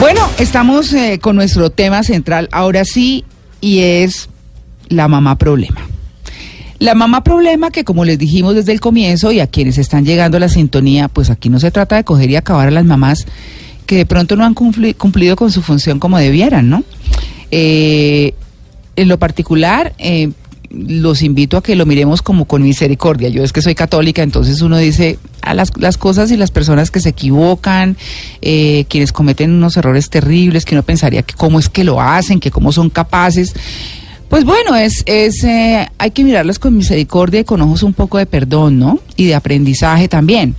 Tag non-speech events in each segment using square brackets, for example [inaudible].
Bueno, estamos eh, con nuestro tema central ahora sí y es la mamá problema. La mamá problema que como les dijimos desde el comienzo y a quienes están llegando a la sintonía, pues aquí no se trata de coger y acabar a las mamás que de pronto no han cumpli- cumplido con su función como debieran, ¿no? Eh, en lo particular, eh, los invito a que lo miremos como con misericordia. Yo es que soy católica, entonces uno dice a las, las cosas y las personas que se equivocan, eh, quienes cometen unos errores terribles, que uno pensaría que cómo es que lo hacen, que cómo son capaces. Pues bueno, es, es eh, hay que mirarlas con misericordia y con ojos un poco de perdón, ¿no? Y de aprendizaje también.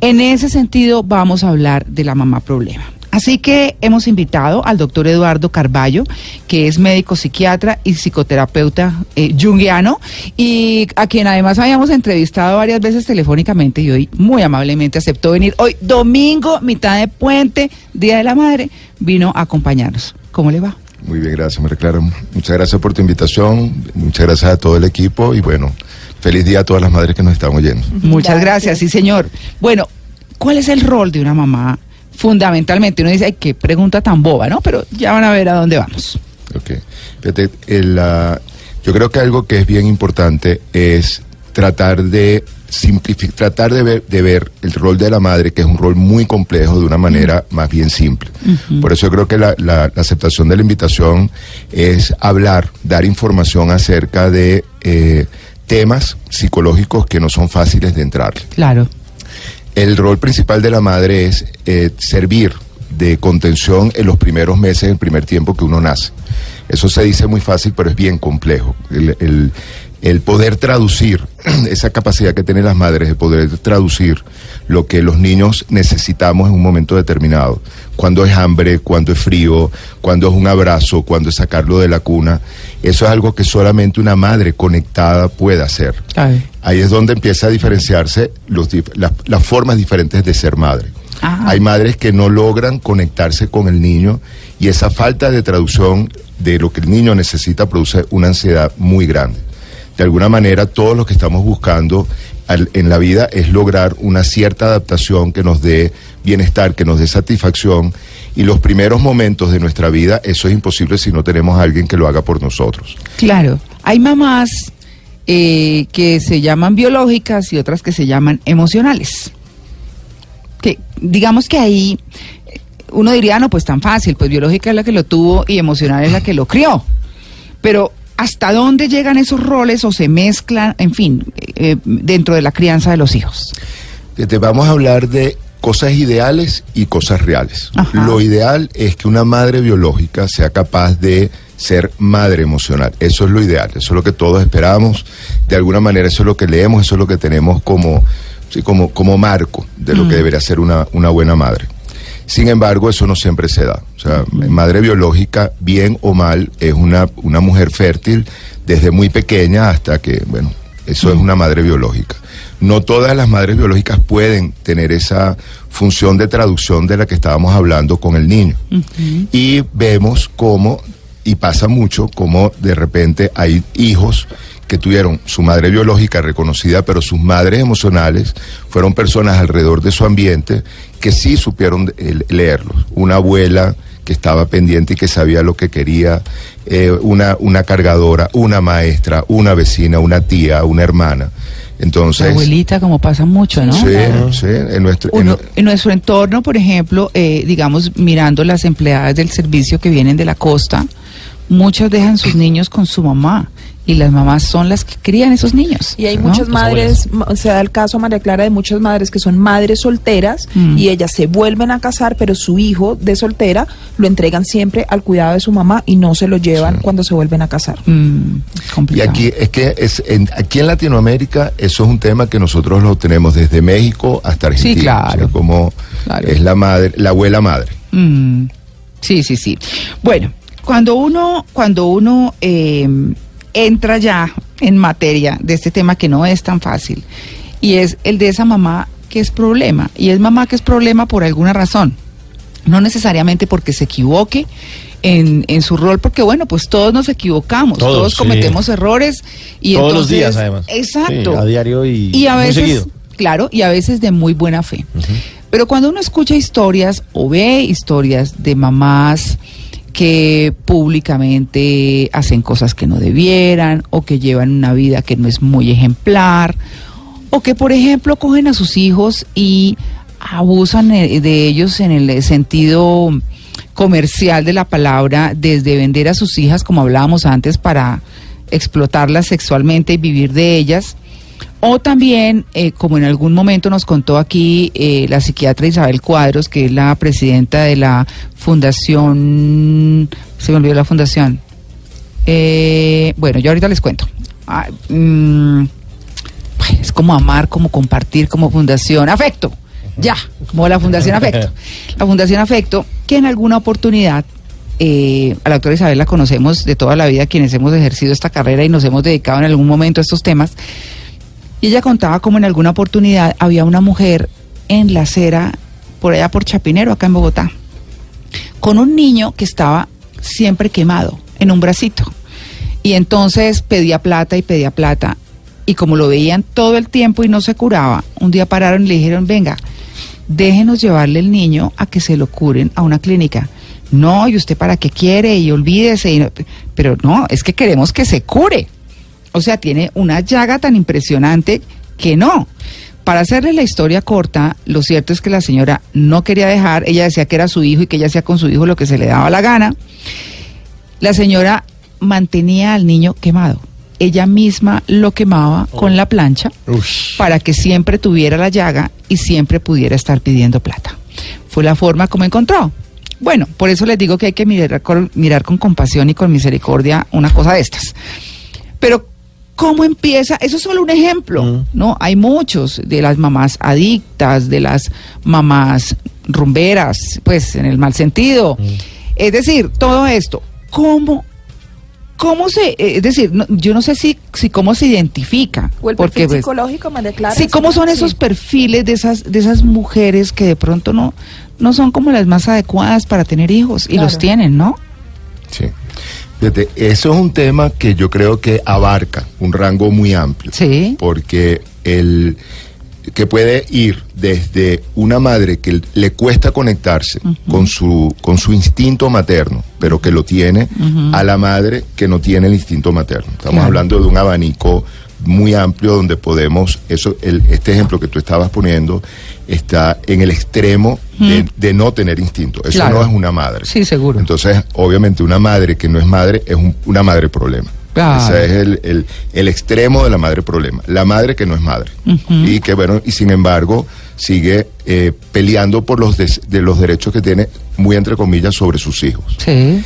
En ese sentido, vamos a hablar de la mamá problema. Así que hemos invitado al doctor Eduardo Carballo, que es médico psiquiatra y psicoterapeuta eh, junguiano, y a quien además habíamos entrevistado varias veces telefónicamente y hoy muy amablemente aceptó venir. Hoy, domingo, mitad de puente, Día de la Madre, vino a acompañarnos. ¿Cómo le va? Muy bien, gracias, María Clara. Muchas gracias por tu invitación, muchas gracias a todo el equipo y bueno, feliz día a todas las madres que nos están oyendo. Muchas gracias, sí señor. Bueno, ¿cuál es el rol de una mamá? Fundamentalmente, uno dice, ay, qué pregunta tan boba, ¿no? Pero ya van a ver a dónde vamos. Ok. Fíjate, el, ah, yo creo que algo que es bien importante es tratar de simplificar, tratar de ver, de ver el rol de la madre, que es un rol muy complejo, de una manera más bien simple. Por eso yo creo que la, la- la aceptación de la invitación es hablar, dar información acerca de eh, temas psicológicos que no son fáciles de entrar. Claro. El rol principal de la madre es eh, servir de contención en los primeros meses, el primer tiempo que uno nace. Eso se dice muy fácil, pero es bien complejo. El- el poder traducir, [clears throat] esa capacidad que tienen las madres de poder traducir lo que los niños necesitamos en un momento determinado. Cuando es hambre, cuando es frío, cuando es un abrazo, cuando es sacarlo de la cuna. Eso es algo que solamente una madre conectada puede hacer. Ahí es donde empieza a diferenciarse los las, las formas diferentes de ser madre. Ajá. Hay madres que no logran conectarse con el niño y esa falta de traducción de lo que el niño necesita produce una ansiedad muy grande. De alguna manera, todo lo que estamos buscando en la vida es lograr una cierta adaptación que nos dé bienestar, que nos dé satisfacción. Y los primeros momentos de nuestra vida, eso es imposible si no tenemos a alguien que lo haga por nosotros. Claro. Hay mamás eh, que se llaman biológicas y otras que se llaman emocionales. Que digamos que ahí uno diría, no, pues tan fácil, pues biológica es la que lo tuvo y emocional es la que lo crió. Pero ¿hasta dónde llegan esos roles o se mezclan, en fin, eh, dentro de la crianza de los hijos? Te vamos a hablar de cosas ideales y cosas reales. Ajá. Lo ideal es que una madre biológica sea capaz de ser madre emocional. Eso es lo ideal, eso es lo que todos esperamos. De alguna manera eso es lo que leemos, eso es lo que tenemos como, sí, como, como marco de lo que debería ser una, una buena madre. Sin embargo, eso no siempre se da. O sea, madre biológica, bien o mal, es una, una mujer fértil desde muy pequeña hasta que, bueno, eso es una madre biológica. No todas las madres biológicas pueden tener esa función de traducción de la que estábamos hablando con el niño. Y vemos cómo, y pasa mucho, cómo de repente hay hijos que tuvieron su madre biológica reconocida, pero sus madres emocionales fueron personas alrededor de su ambiente que sí supieron eh, leerlos. Una abuela que estaba pendiente y que sabía lo que quería, eh, una, una cargadora, una maestra, una vecina, una tía, una hermana. Entonces, La abuelita, como pasa mucho, ¿no? sí, sí, en nuestro, en- nuestro entorno, por ejemplo, eh, digamos, mirando las empleadas del servicio que vienen de la costa, muchas dejan sus niños con su mamá y las mamás son las que crían esos niños. Y hay ¿no? muchas madres, ma- se da el caso, María Clara, de muchas madres que son madres solteras Mm. y ellas se vuelven a casar, pero su hijo de soltera lo entregan siempre al cuidado de su mamá y no se lo llevan cuando se vuelven a casar. Mm, Y complicado. aquí es que es en, aquí en Latinoamérica eso es un tema que nosotros lo tenemos desde México hasta Argentina. claro. O sea, como Claro. Es la madre, la abuela madre. Mm, sí, sí, sí. Bueno, cuando uno, cuando uno eh, entra ya en materia de este tema que no es tan fácil, y es el de esa mamá que es problema, y es mamá que es problema por alguna razón, no necesariamente porque se equivoque en, en su rol, porque bueno, pues todos nos equivocamos, todos, Todos, sí. cometemos errores y Todos los entonces- días, además. Exacto. Sí, a diario y y a muy veces, seguido. claro, y a veces de muy buena fe. Pero cuando uno escucha historias o ve historias de mamás que públicamente hacen cosas que no debieran o que llevan una vida que no es muy ejemplar o que por ejemplo cogen a sus hijos y abusan de ellos en el sentido comercial de la palabra, desde vender a sus hijas, como hablábamos antes, para explotarlas sexualmente y vivir de ellas, o también, eh, como en algún momento nos contó aquí eh, la psiquiatra Isabel Cuadros, que es la presidenta de la Fundación, se me olvidó la fundación. Eh, bueno, yo ahorita les cuento. Ah, mm, es como amar, como compartir, como fundación. Afecto, ya, como la Fundación Afecto. [laughs] La Fundación Afecto, que en alguna oportunidad, eh, a la doctora Isabel la conocemos de toda la vida, quienes hemos ejercido esta carrera y nos hemos dedicado en algún momento a estos temas. Y ella contaba como en alguna oportunidad había una mujer en la acera, por allá por Chapinero, acá en Bogotá, con un niño que estaba siempre quemado en un bracito. Y entonces pedía plata y pedía plata. Y como lo veían todo el tiempo y no se curaba, un día pararon y le dijeron, venga, déjenos llevarle el niño a que se lo curen a una clínica. No, ¿y usted para qué quiere? Y olvídese. pero no, es que queremos que se cure. O sea, tiene una llaga tan impresionante que no. Para hacerle la historia corta, lo cierto es que la señora no quería dejar, ella decía que era su hijo y que ella hacía con su hijo lo que se le daba la gana. La señora mantenía al niño quemado. Ella misma lo quemaba con la plancha para que siempre tuviera la llaga y siempre pudiera estar pidiendo plata. Fue la forma como encontró. Bueno, por eso les digo que hay que mirar con, mirar con compasión y con misericordia una cosa de estas. Pero, ¿cómo empieza? Eso es solo un ejemplo, Mm. ¿no? Hay muchos de las mamás adictas, de las mamás rumberas, pues en el mal sentido. Mm. Es decir, todo esto, ¿cómo, cómo se, eh, es decir, no- yo no sé si, si cómo se identifica? O el porque, perfil pues, psicológico me declara. Sí, ¿cómo son esos perfiles de esas, de esas mujeres que de pronto no, no son como las más adecuadas para tener hijos y Claro. los tienen, ¿no? Sí. Fíjate, eso es un tema que yo creo que abarca un rango muy amplio. Sí. Porque el que puede ir desde una madre que le cuesta conectarse con su con su instinto materno, pero que lo tiene, a la madre que no tiene el instinto materno. Estamos Claro. hablando de un abanico muy amplio donde podemos eso el, este ejemplo que tú estabas poniendo está en el extremo de, de no tener instinto. Eso Claro. no es una madre. Sí, seguro. Entonces, obviamente, una madre que no es madre es un- una madre problema. Claro. Ese es el, el- el extremo de la madre problema. La madre que no es madre. Y que, bueno, y sin embargo, sigue eh, peleando por los, des- de los derechos que tiene, muy entre comillas, sobre sus hijos. Sí.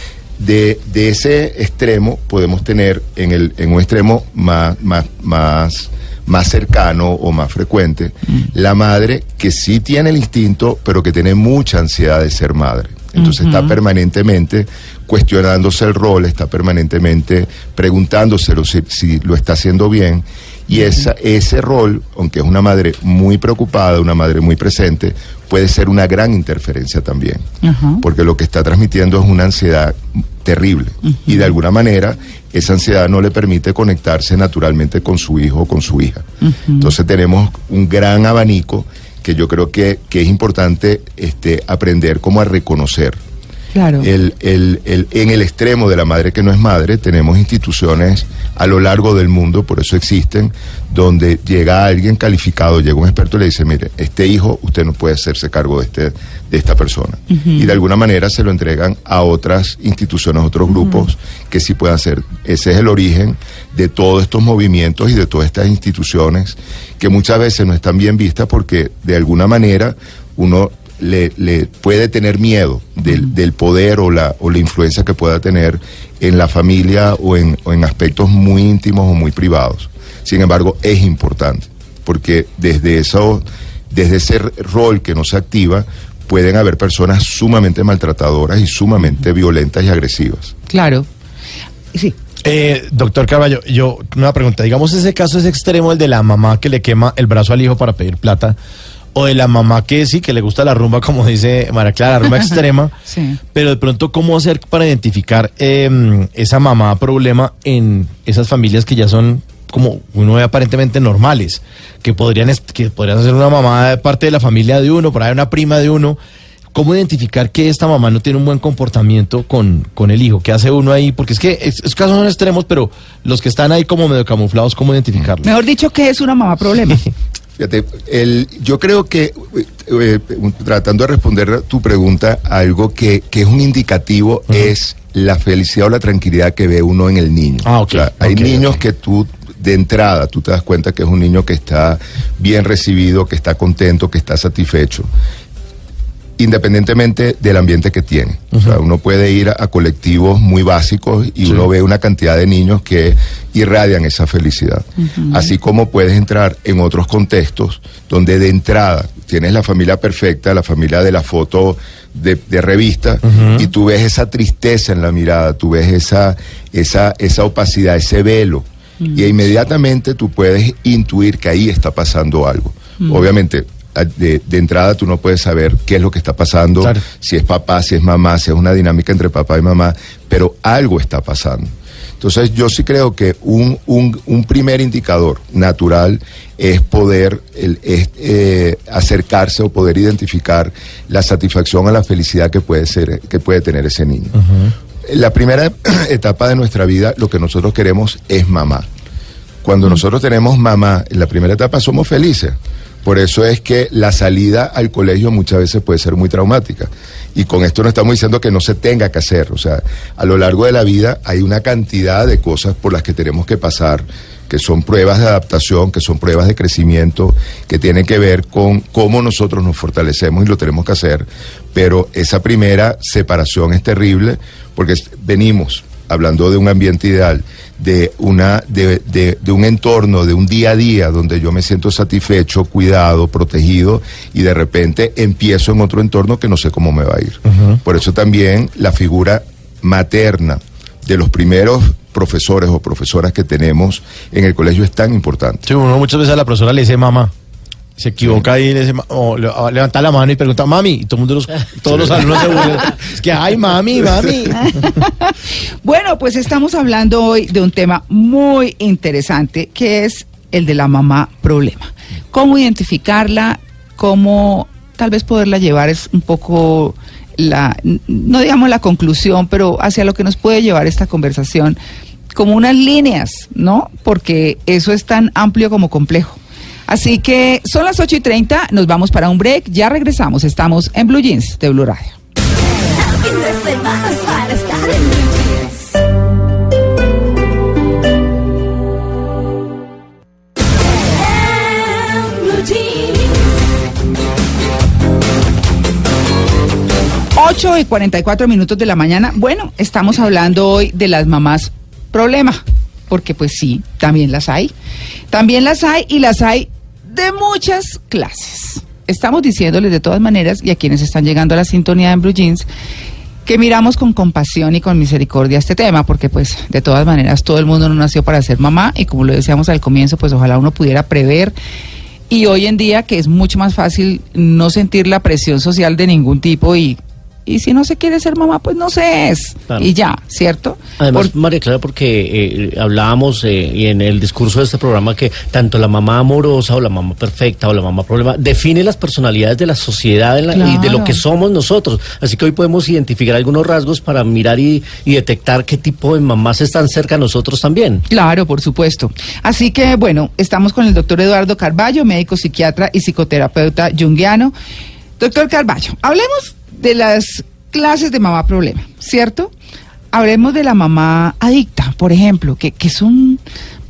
De, de ese extremo podemos tener en, el, en un extremo más, más, más, más cercano o más frecuente, la madre que sí tiene el instinto, pero que tiene mucha ansiedad de ser madre. Entonces está permanentemente cuestionándose el rol, está permanentemente preguntándoselo si, si lo está haciendo bien. Y esa, ese rol, aunque es una madre muy preocupada, una madre muy presente, puede ser una gran interferencia también. Porque lo que está transmitiendo es una ansiedad terrible. Y de alguna manera esa ansiedad no le permite conectarse naturalmente con su hijo o con su hija. Entonces tenemos un gran abanico que yo creo que, que es importante este, aprender cómo a reconocer. Claro. El, el- el- en el extremo de la madre que no es madre, tenemos instituciones a lo largo del mundo, por eso existen, donde llega alguien calificado, llega un experto y le dice, mire, este hijo usted no puede hacerse cargo de, este, de esta persona. Y de alguna manera se lo entregan a otras instituciones, a otros grupos que sí puedan hacer. Ese es el origen de todos estos movimientos y de todas estas instituciones que muchas veces no están bien vistas porque de alguna manera uno le, le puede tener miedo del, del poder o la, o la influencia que pueda tener en la familia o en, o en aspectos muy íntimos o muy privados. Sin embargo, es importante, porque desde eso, desde ese rol que no se activa, pueden haber personas sumamente maltratadoras y sumamente violentas y agresivas. Claro. Sí. Eh, doctor Carballo, yo una pregunta. Digamos, ese caso es extremo, el de la mamá que le quema el brazo al hijo para pedir plata, o de la mamá que sí, que le gusta la rumba, como dice María Clara, la rumba [laughs] extrema. Sí. Pero de pronto, ¿cómo hacer para identificar eh, esa mamá problema en esas familias que ya son como uno ve aparentemente normales, que podrían, que podrían ser una mamá de parte de la familia de uno, por ahí una prima de uno. ¿Cómo identificar que esta mamá no tiene un buen comportamiento con, con el hijo? ¿Qué hace uno ahí? Porque es que es- esos casos son extremos, pero los que están ahí como medio camuflados, ¿cómo identificarlos? Mejor dicho, que es una mamá problema? [laughs] Fíjate, el, yo creo que, eh, eh, tratando de responder tu pregunta, algo que, que es un indicativo es la felicidad o la tranquilidad que ve uno en el niño. Ah, ok, O sea, hay niños que tú, de entrada, tú te das cuenta que es un niño que está bien recibido, que está contento, que está satisfecho independientemente del ambiente que tiene. O sea, uno puede ir a, a colectivos muy básicos y uno ve una cantidad de niños que irradian esa felicidad. Así como puedes entrar en otros contextos donde de entrada tienes la familia perfecta, la familia de la foto de, de revista, y tú ves esa tristeza en la mirada, tú ves esa, esa, esa opacidad, ese velo. Y inmediatamente tú puedes intuir que ahí está pasando algo. Obviamente, de, de entrada tú no puedes saber qué es lo que está pasando, Claro. si es papá, si es mamá, si es una dinámica entre papá y mamá, pero algo está pasando. Entonces yo sí creo que un, un, un primer indicador natural es poder el- es, eh, acercarse o poder identificar la satisfacción a la felicidad que puede ser, que puede tener ese niño. La primera [clears throat] etapa de nuestra vida, lo que nosotros queremos es mamá. Cuando nosotros tenemos mamá, en la primera etapa somos felices. Por eso es que la salida al colegio muchas veces puede ser muy traumática. Y con esto no estamos diciendo que no se tenga que hacer. O sea, a lo largo de la vida hay una cantidad de cosas por las que tenemos que pasar, que son pruebas de adaptación, que son pruebas de crecimiento, que tienen que ver con cómo nosotros nos fortalecemos y lo tenemos que hacer. Pero esa primera separación es terrible porque venimos hablando de un ambiente ideal, de una, de, de- de un entorno, de un día a día donde yo me siento satisfecho, cuidado, protegido, y de repente empiezo en otro entorno que no sé cómo me va a ir. Por eso también la figura materna de los primeros profesores o profesoras que tenemos en el colegio es tan importante. Sí, uno muchas veces a la profesora le dice mamá. Se equivoca le dice, ma- o le- o levanta la mano y pregunta, mami, y todo mundo, los, todos los alumnos se vuelven. Es que, ay, mami, mami. [laughs] Bueno, pues estamos hablando hoy de un tema muy interesante que es el de la mamá problema. Cómo identificarla, cómo tal vez poderla llevar es un poco la, no digamos la conclusión, pero hacia lo que nos puede llevar esta conversación, como unas líneas, ¿no? Porque eso es tan amplio como complejo. Así que son las 8 y 30, nos vamos para un break, ya regresamos, estamos en Blue Jeans de Blue Radio. 8 y 44 minutos de la mañana. Bueno, estamos hablando hoy de las mamás problema, porque pues sí, también las hay. También las hay y las hay de muchas clases. Estamos diciéndoles de todas maneras, y a quienes están llegando a la sintonía en Blue Jeans, que miramos con compasión y con misericordia este tema, porque pues de todas maneras todo el mundo no nació para ser mamá y como lo decíamos al comienzo, pues ojalá uno pudiera prever y hoy en día que es mucho más fácil no sentir la presión social de ningún tipo y, y si no se quiere ser mamá, pues no se es. Claro. Y ya, ¿cierto? Además, Por- María Clara, porque eh, hablábamos eh, y en el discurso de este programa que tanto la mamá amorosa o la mamá perfecta o la mamá problema define las personalidades de la sociedad y de lo que somos nosotros. Así que hoy podemos identificar algunos rasgos para mirar y, y detectar qué tipo de mamás están cerca de nosotros también. Claro, por supuesto. Así que, bueno, estamos con el doctor Eduardo Carballo, médico psiquiatra y psicoterapeuta junguiano. Doctor Carballo, hablemos de las clases de mamá problema, ¿cierto? Hablemos de la mamá adicta, por ejemplo, que, que es un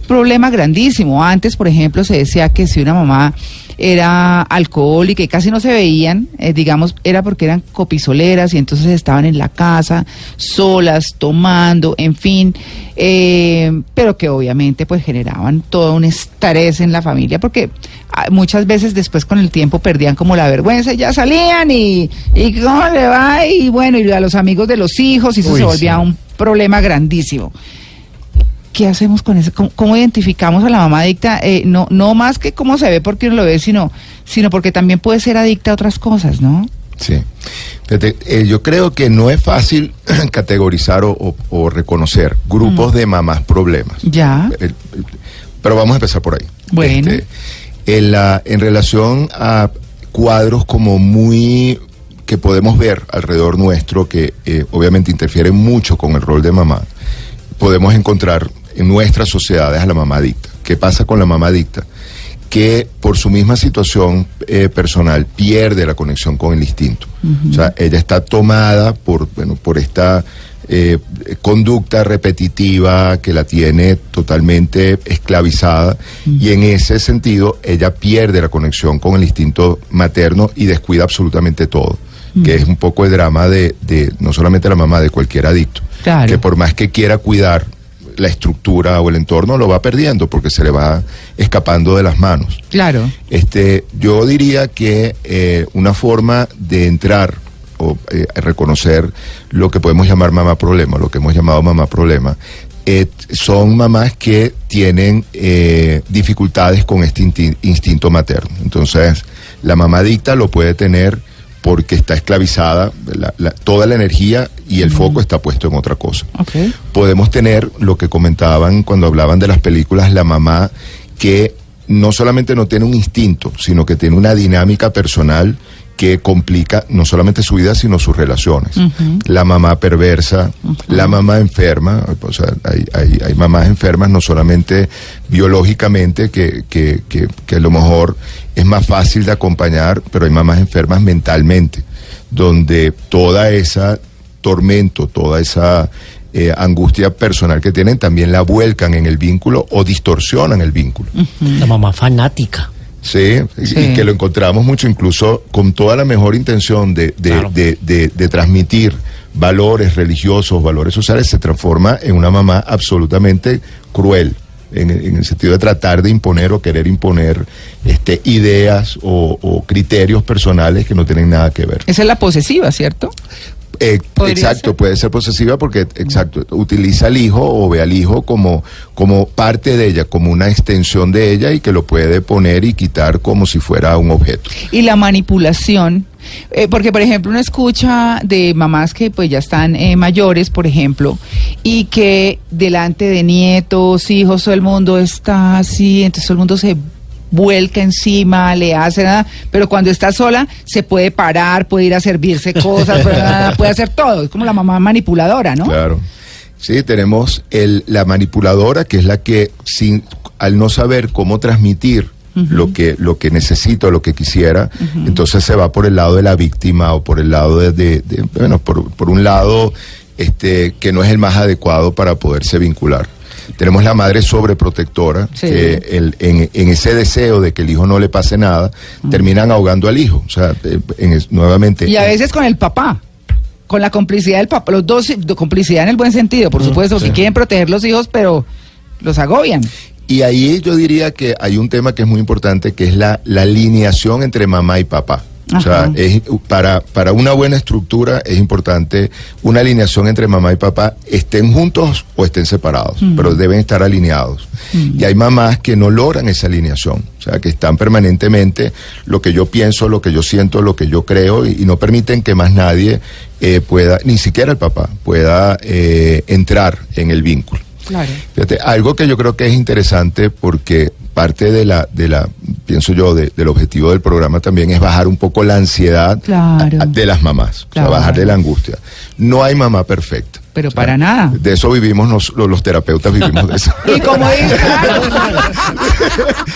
problema grandísimo. Antes, por ejemplo, se decía que si una mamá era alcohólica y casi no se veían, eh, digamos, era porque eran copisoleras y entonces estaban en la casa solas, tomando, en fin, eh, pero que obviamente pues generaban todo un estrés en la familia porque ah, muchas veces después con el tiempo perdían como la vergüenza y ya salían y, y cómo le va y bueno, y a los amigos de los hijos y eso Uy, se volvía sí. un problema grandísimo. ¿Qué hacemos con eso? ¿Cómo, cómo identificamos a la mamá adicta? Eh, no, no más que cómo se ve porque uno lo ve, sino, sino porque también puede ser adicta a otras cosas, ¿no? Sí. Eh, yo creo que no es fácil [clears throat] categorizar o, o- o reconocer grupos de mamás problemas. Ya. Pero vamos a empezar por ahí. Bueno. Este, en, la, en relación a cuadros como muy que podemos ver alrededor nuestro, que eh, obviamente interfieren mucho con el rol de mamá, podemos encontrar en nuestras sociedades a la mamá adicta. ¿Qué pasa con la mamá adicta? Que por su misma situación eh, personal pierde la conexión con el instinto. O sea, ella está tomada por, bueno, por esta eh, conducta repetitiva que la tiene totalmente esclavizada y en ese sentido ella pierde la conexión con el instinto materno y descuida absolutamente todo, que es un poco el drama de, de no solamente la mamá, de cualquier adicto, Claro. que por más que quiera cuidar la estructura o el entorno lo va perdiendo porque se le va escapando de las manos. Claro. Este, yo diría que eh, una forma de entrar o eh, reconocer lo que podemos llamar mamá problema, lo que hemos llamado mamá problema, eh, son mamás que tienen eh, dificultades con este instinto materno. Entonces, la mamá adicta lo puede tener porque está esclavizada, la- la- toda la energía y el foco está puesto en otra cosa. Podemos tener lo que comentaban cuando hablaban de las películas, la mamá que no solamente no tiene un instinto, sino que tiene una dinámica personal que complica no solamente su vida, sino sus relaciones. La mamá perversa, la mamá enferma, o sea, hay, hay, hay mamás enfermas no solamente biológicamente, que, que, que, que a lo mejor es más fácil de acompañar, pero hay mamás enfermas mentalmente, donde toda esa tormento, toda esa eh, angustia personal que tienen, también la vuelcan en el vínculo o distorsionan el vínculo. La mamá fanática. Sí, y- Sí. y que lo encontramos mucho incluso con toda la mejor intención de, de, Claro. de- de- de transmitir valores religiosos, valores sociales, se transforma en una mamá absolutamente cruel. En, en el sentido de tratar de imponer o querer imponer este, ideas o, o criterios personales que no tienen nada que ver. Esa es la posesiva, ¿cierto? Eh, exacto, ser. puede ser posesiva porque, exacto, utiliza al hijo o ve al hijo como, como parte de ella, como una extensión de ella y que lo puede poner y quitar como si fuera un objeto. Y la manipulación, eh, porque por ejemplo uno escucha de mamás que pues ya están eh, mayores, por ejemplo, y que delante de nietos, hijos, todo el mundo está así, entonces todo el mundo se vuelca encima, le hace nada, pero cuando está sola se puede parar, puede ir a servirse cosas, puede, hacer todo, es como la mamá manipuladora, ¿no? Claro. Sí, tenemos el, la manipuladora, que es la que, sin, al no saber cómo transmitir lo, que, lo que necesita o lo que quisiera, entonces se va por el lado de la víctima o por el lado de, de- de- bueno, por, por un lado este, que no es el más adecuado para poderse vincular. Tenemos la madre sobreprotectora, Sí. que el- en, en ese deseo de que el hijo no le pase nada, terminan ahogando al hijo. O sea, eh, en nuevamente. Y a veces con el papá, con la complicidad del papá, los dos, complicidad en el buen sentido, por supuesto, que quieren proteger los hijos, pero los agobian. Y ahí yo diría que hay un tema que es muy importante, que es la, la alineación entre mamá y papá. O sea, es, para, para una buena estructura es importante una alineación entre mamá y papá, estén juntos o estén separados, pero deben estar alineados. Y hay mamás que no logran esa alineación, o sea, que están permanentemente lo que yo pienso, lo que yo siento, lo que yo creo, y, y no permiten que más nadie eh, pueda, ni siquiera el papá, pueda eh, entrar en el vínculo. Claro. Fíjate, algo que yo creo que es interesante porque parte de la, de la, pienso yo, de- del objetivo del programa también es bajar un poco la ansiedad Claro. a- a- de las mamás, Claro. o sea, bajar de la angustia. No hay mamá perfecta. Pero O sea, para nada. De eso vivimos nos- los, los terapeutas, vivimos de eso. [laughs] Y como digo, [laughs] claro.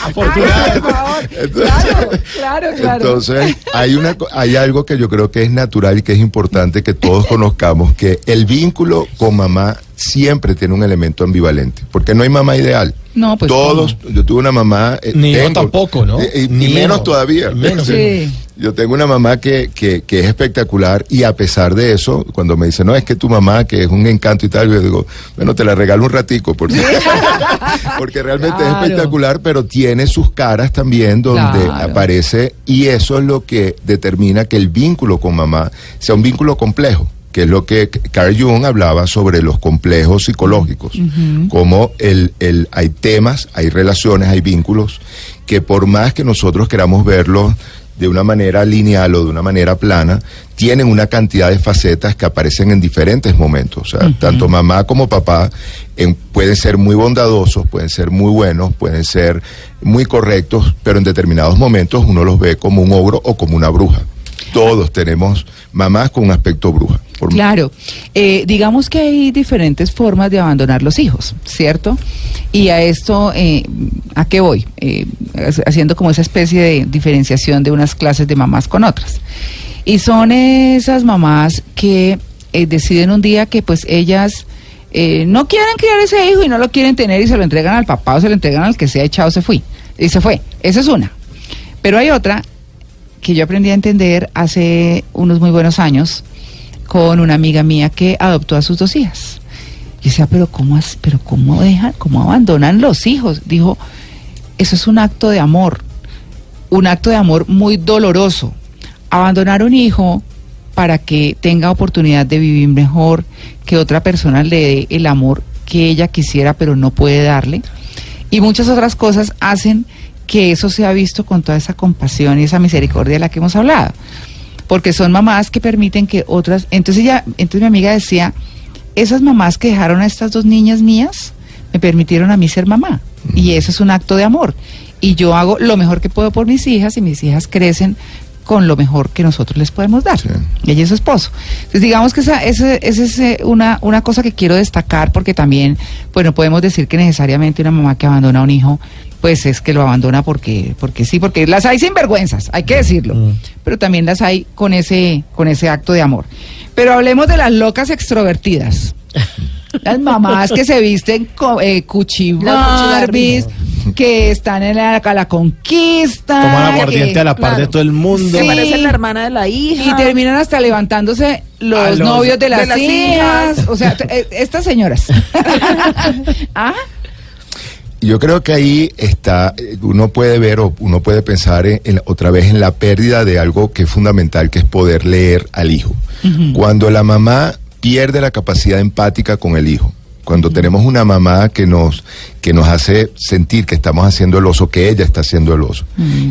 Ay, por favor. Claro, claro, claro. Entonces, hay, una, hay algo que yo creo que es natural y que es importante que todos conozcamos, que el vínculo con mamá siempre tiene un elemento ambivalente, porque no hay mamá ideal. No, pues, Todos, yo tuve una mamá... eh, Ni yo tampoco, ¿no? eh, Ni y menos yo. todavía. Menos. [laughs] Sí. Yo tengo una mamá que, que, que es espectacular y a pesar de eso, cuando me dice, no, es que tu mamá, que es un encanto y tal, yo digo, bueno, te la regalo un ratico, porque, [laughs] porque realmente Claro. es espectacular, pero tiene sus caras también donde Claro. aparece y eso es lo que determina que el vínculo con mamá sea un vínculo complejo que es lo que Carl Jung hablaba sobre los complejos psicológicos, como el, el, hay temas, hay relaciones, hay vínculos, que por más que nosotros queramos verlos de una manera lineal o de una manera plana, tienen una cantidad de facetas que aparecen en diferentes momentos. O sea, tanto mamá como papá en- pueden ser muy bondadosos, pueden ser muy buenos, pueden ser muy correctos, pero en determinados momentos uno los ve como un ogro o como una bruja. Todos tenemos mamás con un aspecto bruja. Por- Claro, Eh, digamos que hay diferentes formas de abandonar los hijos, ¿cierto? Y a esto, eh, ¿a qué voy? Eh, ha- haciendo como esa especie de diferenciación de unas clases de mamás con otras. Y son esas mamás que deciden un día que pues ellas no quieren criar ese hijo y no lo quieren tener y se lo entregan al papá o se lo entregan al que sea echado, se fue. Y se fue. Esa es una. Pero hay otra que yo aprendí a entender hace unos muy buenos años con una amiga mía que adoptó a sus dos hijas. Y decía, pero ¿cómo, pero cómo dejan, cómo abandonan los hijos? Dijo, eso es un acto de amor, un acto de amor muy doloroso. Abandonar un hijo para que tenga oportunidad de vivir mejor, que otra persona le dé el amor que ella quisiera pero no puede darle. Y muchas otras cosas hacen que eso sea visto con toda esa compasión y esa misericordia de la que hemos hablado. Porque son mamás que permiten que otras... Entonces, ella, entonces mi amiga decía, esas mamás que dejaron a estas dos niñas mías me permitieron a mí ser mamá. Y eso es un acto de amor. Y yo hago lo mejor que puedo por mis hijas y mis hijas crecen con lo mejor que nosotros les podemos dar. Sí. Ella y su esposo. Entonces, digamos que esa, esa, esa es eh, una, una cosa que quiero destacar porque también, pues no podemos decir que necesariamente una mamá que abandona a un hijo, pues es que lo abandona porque, porque sí, porque las hay sin vergüenzas, hay que decirlo. Pero también las hay con ese, con ese acto de amor. Pero hablemos de las locas extrovertidas. [laughs] Las mamás que se visten eh, cuchibarbis, que están en la, a la conquista. Toman aguardiente que- a la par de todo el mundo. Se Sí. parece la hermana de la hija. Y terminan hasta levantándose los, novios de las, de las hijas. hijas. O sea, eh, estas señoras. [laughs] [laughs] ¿Ah? Yo creo que ahí está, uno puede ver o uno puede pensar en- en- otra vez en la pérdida de algo que es fundamental, que es poder leer al hijo. Cuando la mamá pierde la capacidad empática con el hijo, cuando tenemos una mamá que nos, que nos hace sentir que estamos haciendo el oso, que ella está haciendo el oso,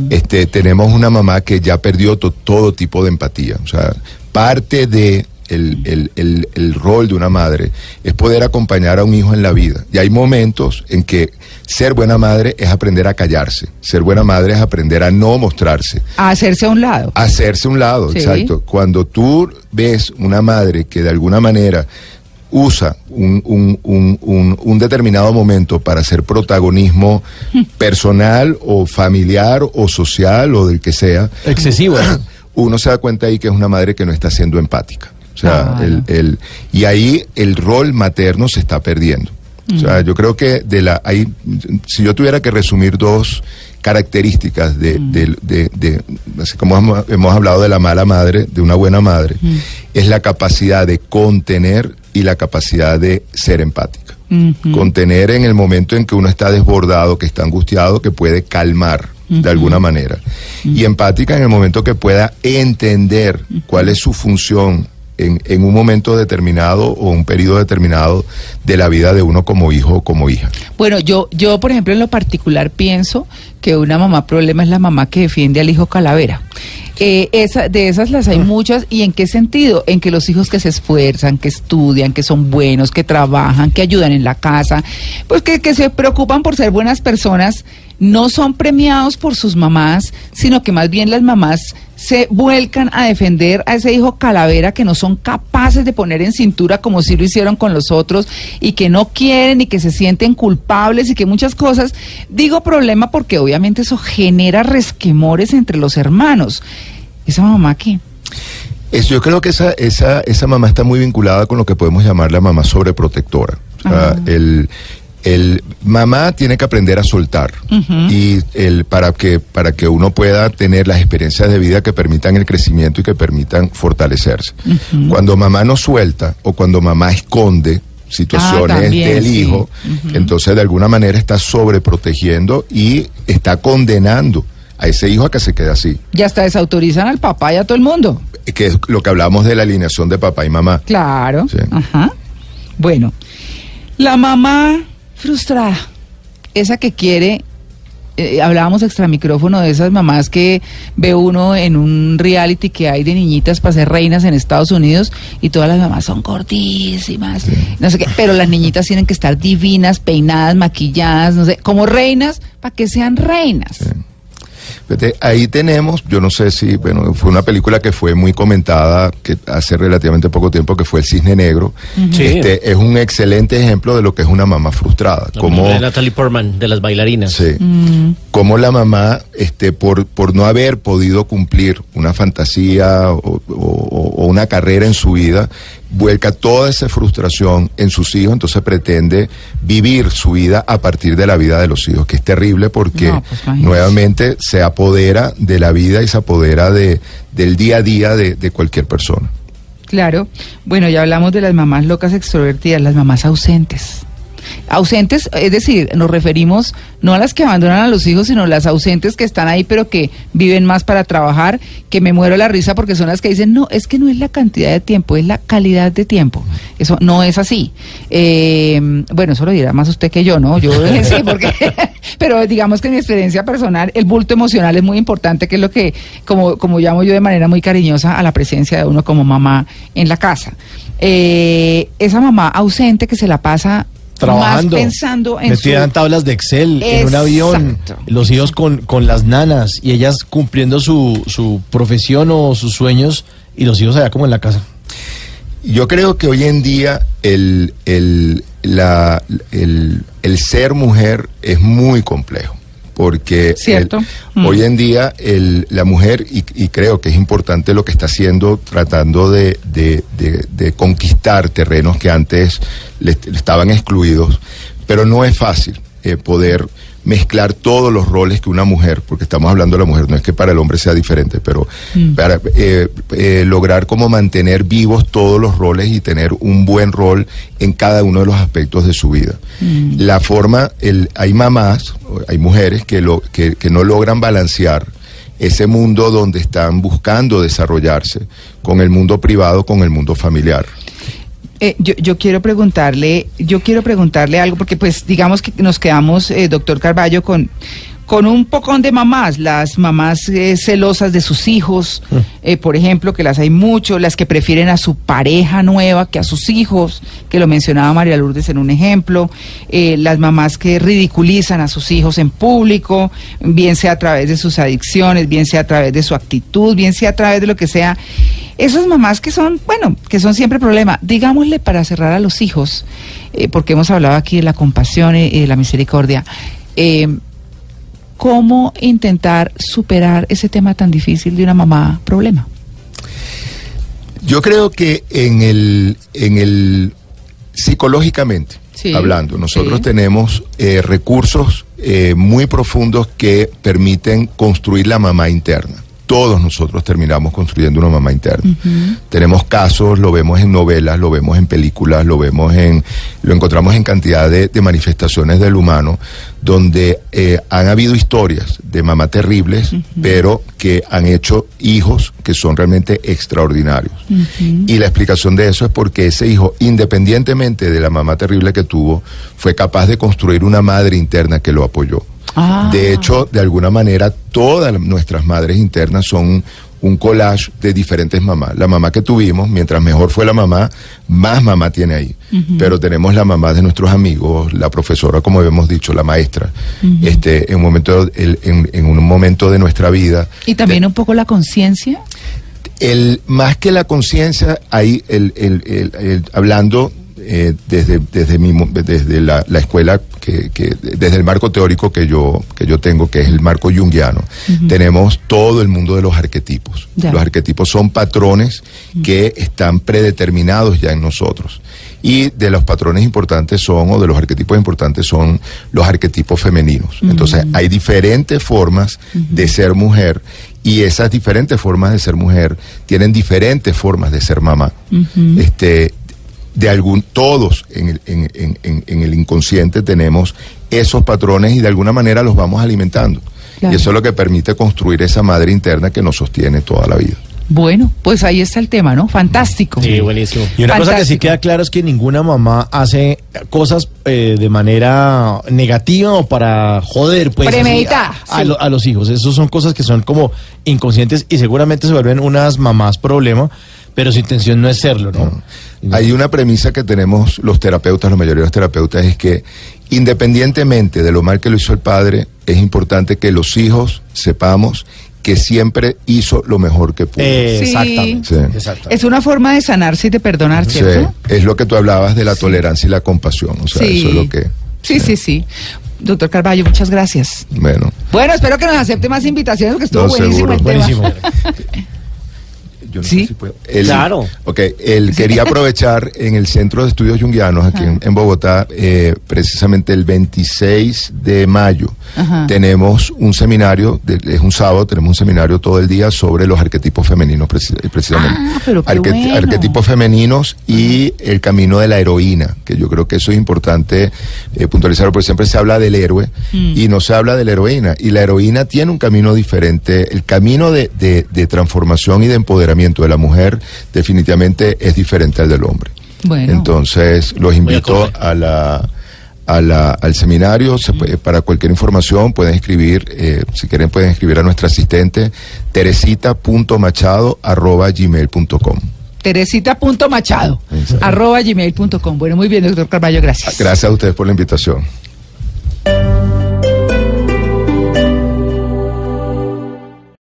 este, tenemos una mamá que ya perdió to- todo tipo de empatía. O sea, parte de el, el- el- el rol de una madre es poder acompañar a un hijo en la vida. Y hay momentos en que ser buena madre es aprender a callarse. Ser buena madre es aprender a no mostrarse. A hacerse a un lado. Hacerse un lado, Sí. exacto. Cuando tú ves una madre que de alguna manera usa un, un- un- un- un determinado momento para hacer protagonismo [laughs] personal o familiar o social o del que sea, Excesivo. ¿no? uno se da cuenta ahí que es una madre que no está siendo empática. O sea, el, el- y ahí el rol materno se está perdiendo. O sea, yo creo que de la, hay, si yo tuviera que resumir dos características de, de- de- de- así como hemos, hemos hablado de la mala madre, de una buena madre, es la capacidad de contener y la capacidad de ser empática. Contener en el momento en que uno está desbordado, que está angustiado, que puede calmar de alguna manera. Y empática en el momento que pueda entender cuál es su función en, en un momento determinado o un periodo determinado de la vida de uno como hijo o como hija. Bueno, yo, yo, por ejemplo, en lo particular pienso que una mamá problema es la mamá que defiende al hijo calavera. Eh, esa, de esas las hay muchas. ¿Y en qué sentido? En que los hijos que se esfuerzan, que estudian, que son buenos, que trabajan, que ayudan en la casa, pues que, que se preocupan por ser buenas personas, no son premiados por sus mamás, sino que más bien las mamás se vuelcan a defender a ese hijo calavera que no son capaces de poner en cintura como si lo hicieron con los otros y que no quieren y que se sienten culpables y que muchas cosas. Digo problema porque obviamente eso genera resquemores entre los hermanos. ¿Esa mamá qué? Es- yo creo que esa, esa, esa mamá está muy vinculada con lo que podemos llamar la mamá sobreprotectora. O sea, el, el mamá tiene que aprender a soltar y el, para, que, para que uno pueda tener las experiencias de vida que permitan el crecimiento y que permitan fortalecerse. Cuando mamá no suelta o cuando mamá esconde situaciones Ah, también, del sí. hijo, entonces de alguna manera está sobreprotegiendo y está condenando a ese hijo a que se quede así, Y hasta desautorizan al papá y a todo el mundo. que es lo que hablamos de la alineación de papá y mamá. Claro. Sí. Ajá. Bueno, la mamá frustrada, esa que quiere, eh, hablábamos extra micrófono de esas mamás que ve uno en un reality que hay de niñitas para ser reinas en Estados Unidos y todas las mamás son gordísimas, no sé qué, pero las niñitas tienen que estar divinas, peinadas, maquilladas, no sé, como reinas para que sean reinas. Fíjate, ahí tenemos, yo no sé si, bueno, fue una película que fue muy comentada que hace relativamente poco tiempo, que fue El Cisne Negro. Sí. Este es un excelente ejemplo de lo que es una mamá frustrada. La Como, de Natalie Portman, de las bailarinas. sí, como la mamá, este, por, por no haber podido cumplir una fantasía o, o- o una carrera en su vida, vuelca toda esa frustración en sus hijos, entonces pretende vivir su vida a partir de la vida de los hijos, que es terrible porque No, pues, nuevamente se apodera de la vida y se apodera de, del día a día de, de cualquier persona. Claro. Bueno, ya hablamos de las mamás locas extrovertidas, las mamás ausentes. Ausentes, es decir, nos referimos no a las que abandonan a los hijos, sino las ausentes que están ahí, pero que viven más para trabajar, que me muero la risa porque son las que dicen, no, es que no es la cantidad de tiempo, es la calidad de tiempo. Eso no es así. Eh, bueno, eso lo dirá más usted que yo, ¿no? Yo [laughs] sí, porque, [laughs] pero digamos que en mi experiencia personal, el bulto emocional es muy importante, que es lo que, como, como llamo yo de manera muy cariñosa, a la presencia de uno como mamá en la casa. Eh, esa mamá ausente que se la pasa Trabajando, más pensando en metida su... en tablas de Excel, en un avión, los hijos con, con las nanas y ellas cumpliendo su, su profesión o sus sueños y los hijos allá como en la casa. Yo creo que hoy en día el, el, la- el, el ser mujer es muy complejo. Porque Cierto. el- Mm. hoy en día el, la mujer, y, y creo que es importante lo que está haciendo, tratando de, de- de- de conquistar terrenos que antes le, le estaban excluidos, pero no es fácil eh, poder mezclar todos los roles que una mujer, porque estamos hablando de la mujer, no es que para el hombre sea diferente, pero para eh, eh, lograr como mantener vivos todos los roles y tener un buen rol en cada uno de los aspectos de su vida. La forma, el, hay mamás, hay mujeres que, lo, que, que no logran balancear ese mundo donde están buscando desarrollarse con el mundo privado, con el mundo familiar. Eh, yo, yo quiero preguntarle, yo quiero preguntarle algo, porque pues digamos que nos quedamos, eh, doctor Carballo, con, con un pocón de mamás, las mamás eh, celosas de sus hijos, eh, por ejemplo, que las hay mucho, las que prefieren a su pareja nueva que a sus hijos, que lo mencionaba María Lourdes en un ejemplo, eh, las mamás que ridiculizan a sus hijos en público, bien sea a través de sus adicciones, bien sea a través de su actitud, bien sea a través de lo que sea. Esas mamás que son, bueno, que son siempre problema, digámosle para cerrar a los hijos, eh, porque hemos hablado aquí de la compasión y, y de la misericordia, eh, ¿cómo intentar superar ese tema tan difícil de una mamá problema? Yo creo que en el, en el psicológicamente Sí, hablando, nosotros sí. tenemos eh, recursos eh, muy profundos que permiten construir la mamá interna. Todos nosotros terminamos construyendo una mamá interna. Tenemos casos, lo vemos en novelas, lo vemos en películas, lo vemos en, lo encontramos en cantidad de, de manifestaciones del humano, donde eh, han habido historias de mamá terribles, pero que han hecho hijos que son realmente extraordinarios. Y la explicación de eso es porque ese hijo, independientemente de la mamá terrible que tuvo, fue capaz de construir una madre interna que lo apoyó. Ah. De hecho, de alguna manera, todas nuestras madres internas son un collage de diferentes mamás. La mamá que tuvimos, mientras mejor fue la mamá, más mamá tiene ahí. Pero tenemos la mamá de nuestros amigos, la profesora, como hemos dicho, la maestra. Este, en un momento, el- en, en un momento de nuestra vida, Y también un poco la conciencia. el más que la conciencia, ahí el- el- hablando eh, desde, desde, mi, mo- desde la, la escuela, que, que- desde el marco teórico que yo, que yo tengo, que es el marco junguiano, tenemos todo el mundo de los arquetipos. Los arquetipos son patrones que están predeterminados ya en nosotros. Y de los patrones importantes son, o de los arquetipos importantes son los arquetipos femeninos. Entonces, hay diferentes formas de ser mujer y esas diferentes formas de ser mujer tienen diferentes formas de ser mamá. Este, de algún, todos en el, en, en- en- en el inconsciente tenemos esos patrones y de alguna manera los vamos alimentando. Claro. Y eso es lo que permite construir esa madre interna que nos sostiene toda la vida. Bueno, pues ahí está el tema, ¿no? Fantástico. Sí, buenísimo. Y una cosa que sí queda claro es que ninguna mamá hace cosas eh, de manera negativa o para joder, pues. así, Premeditada, A, a a los hijos. Esas son cosas que son como inconscientes y seguramente se vuelven unas mamás problema, pero su intención no es serlo, ¿no? Hay una premisa que tenemos los terapeutas, la mayoría de los terapeutas, es que independientemente de lo mal que lo hizo el padre, es importante que los hijos sepamos que siempre hizo lo mejor que pudo. Eh, Sí. Exactamente. Sí. exactamente. Es una forma de sanarse y de perdonar, Sí, ¿cierto? es lo que tú hablabas de la tolerancia y la compasión. O sea, eso es lo que. Sí, sí, sí. Doctor Carballo, muchas gracias. Bueno. Bueno, espero que nos acepte más invitaciones porque estuvo No, buenísimo seguro. el tema. Buenísimo. Sí. sé si puedo. El- Claro. Ok, él quería aprovechar en el Centro de Estudios Junguianos, aquí en, en Bogotá, eh, precisamente el 26 de mayo, Ajá. tenemos un seminario, de- es un sábado, tenemos un seminario todo el día sobre los arquetipos femeninos, preci- precisamente. Ah, pero qué Arque- bueno. Arquetipos femeninos y el camino de la heroína, que yo creo que eso es importante eh, puntualizarlo, porque siempre se habla del héroe Mm. y no se habla de la heroína. Y la heroína tiene un camino diferente. El camino de, de- de transformación y de empoderamiento de la mujer definitivamente es diferente al del hombre. Bueno. Entonces, los invito a la, a la- al seminario. Se puede- para cualquier información pueden escribir, eh, si quieren pueden escribir a nuestra asistente teresita.machado.gmail.com. Teresita.machado, arroba gmail.com. Bueno, muy bien, doctor Carballo, gracias. Gracias a ustedes por la invitación.